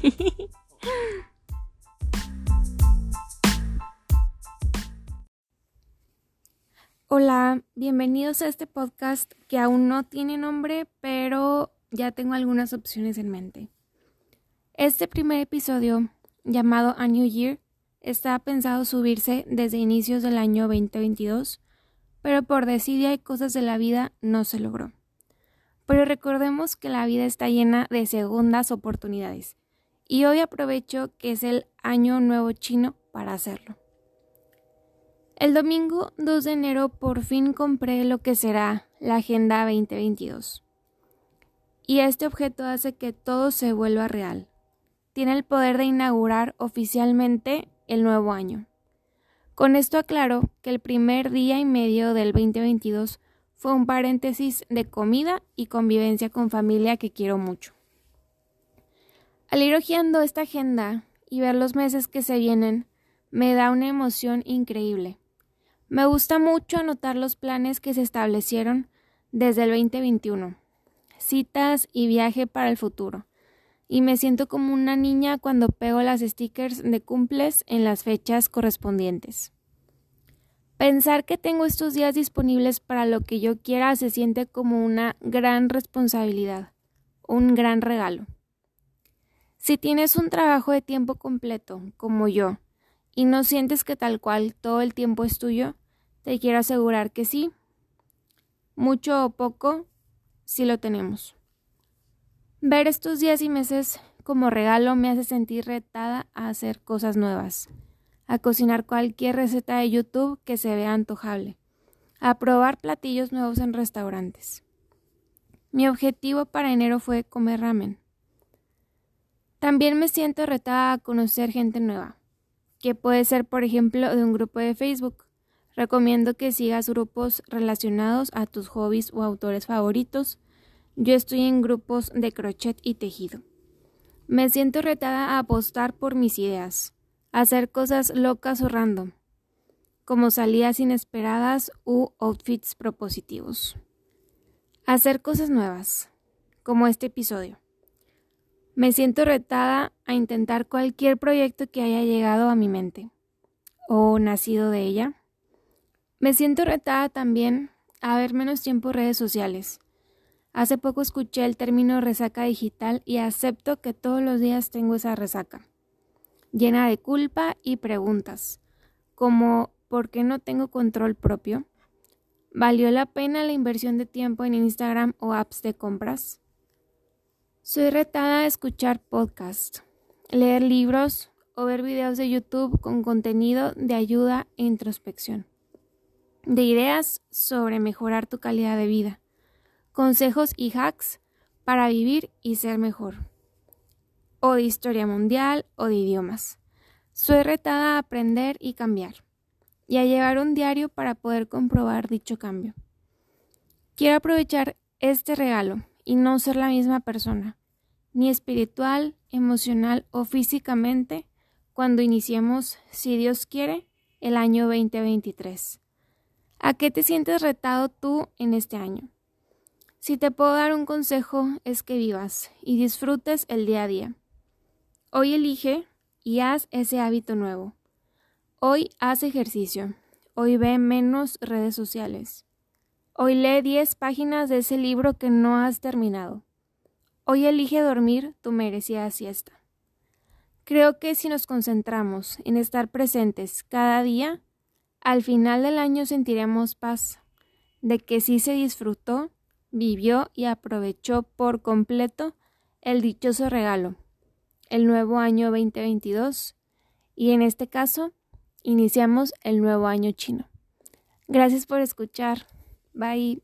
Hola, bienvenidos a este podcast que aún no tiene nombre, pero ya tengo algunas opciones en mente. Este primer episodio, llamado A New Year, está pensado subirse desde inicios del año 2022, pero por desidia y cosas de la vida no se logró. Pero recordemos que la vida está llena de segundas oportunidades y hoy aprovecho que es el año nuevo chino para hacerlo. El domingo 2 de enero por fin compré lo que será la Agenda 2022. Y este objeto hace que todo se vuelva real. Tiene el poder de inaugurar oficialmente el nuevo año. Con esto aclaro que el primer día y medio del 2022 fue un paréntesis de comida y convivencia con familia que quiero mucho. Al ir hojeando esta agenda y ver los meses que se vienen, me da una emoción increíble. Me gusta mucho anotar los planes que se establecieron desde el 2021, citas y viaje para el futuro. Y me siento como una niña cuando pego las stickers de cumples en las fechas correspondientes. Pensar que tengo estos días disponibles para lo que yo quiera se siente como una gran responsabilidad, un gran regalo. Si tienes un trabajo de tiempo completo, como yo, y no sientes que tal cual todo el tiempo es tuyo, te quiero asegurar que sí. Mucho o poco, sí lo tenemos. Ver estos días y meses como regalo me hace sentir retada a hacer cosas nuevas, a cocinar cualquier receta de YouTube que se vea antojable, a probar platillos nuevos en restaurantes. Mi objetivo para enero fue comer ramen. También me siento retada a conocer gente nueva, que puede ser, por ejemplo, de un grupo de Facebook. Recomiendo que sigas grupos relacionados a tus hobbies o autores favoritos. Yo estoy en grupos de crochet y tejido. Me siento retada a apostar por mis ideas, hacer cosas locas o random, como salidas inesperadas u outfits propositivos. hacer cosas nuevas, como este episodio. Me siento retada a intentar cualquier proyecto que haya llegado a mi mente o nacido de ella. Me siento retada también a ver menos tiempo redes sociales. Hace poco escuché el término resaca digital y acepto que todos los días tengo esa resaca, llena de culpa y preguntas, como ¿por qué no tengo control propio? ¿Valió la pena la inversión de tiempo en Instagram o apps de compras? Soy retada a escuchar podcasts, leer libros o ver videos de YouTube con contenido de ayuda e introspección, de ideas sobre mejorar tu calidad de vida, consejos y hacks para vivir y ser mejor, o de historia mundial o de idiomas. Soy retada a aprender y cambiar, y a llevar un diario para poder comprobar dicho cambio. Quiero aprovechar este regalo y no ser la misma persona, ni espiritual, emocional o físicamente, cuando iniciemos, si Dios quiere, el año 2023. ¿A qué te sientes retado tú en este año? Si te puedo dar un consejo es que vivas y disfrutes el día a día. Hoy elige y haz ese hábito nuevo. Hoy haz ejercicio. Hoy ve menos redes sociales. Hoy lee 10 páginas de ese libro que no has terminado. Hoy elige dormir tu merecida siesta. Creo que si nos concentramos en estar presentes cada día, al final del año sentiremos paz, de que sí se disfrutó, vivió y aprovechó por completo el dichoso regalo, el nuevo año 2022, y en este caso, iniciamos el nuevo año chino. Gracias por escuchar. Bye.